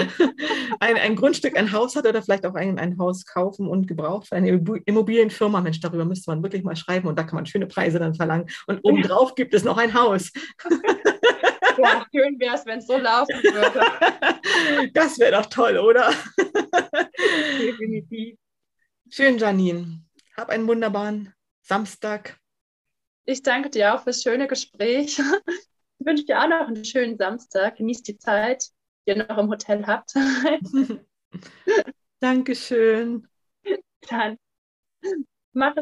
ein, ein Grundstück, ein Haus hat oder vielleicht auch ein, ein Haus kaufen und gebraucht für eine Immobilienfirma. Mensch, darüber müsste man wirklich mal schreiben und da kann man schöne Preise dann verlangen. Und obendrauf gibt es noch ein Haus. Ja, schön wäre es, wenn es so laufen würde. Das wäre doch toll, oder? Definitiv. Schön, Janine. Hab einen wunderbaren Samstag. Ich danke dir auch fürs schöne Gespräch. Ich wünsche dir auch noch einen schönen Samstag. Genießt die Zeit, die ihr noch im Hotel habt. Dankeschön. Dann mach es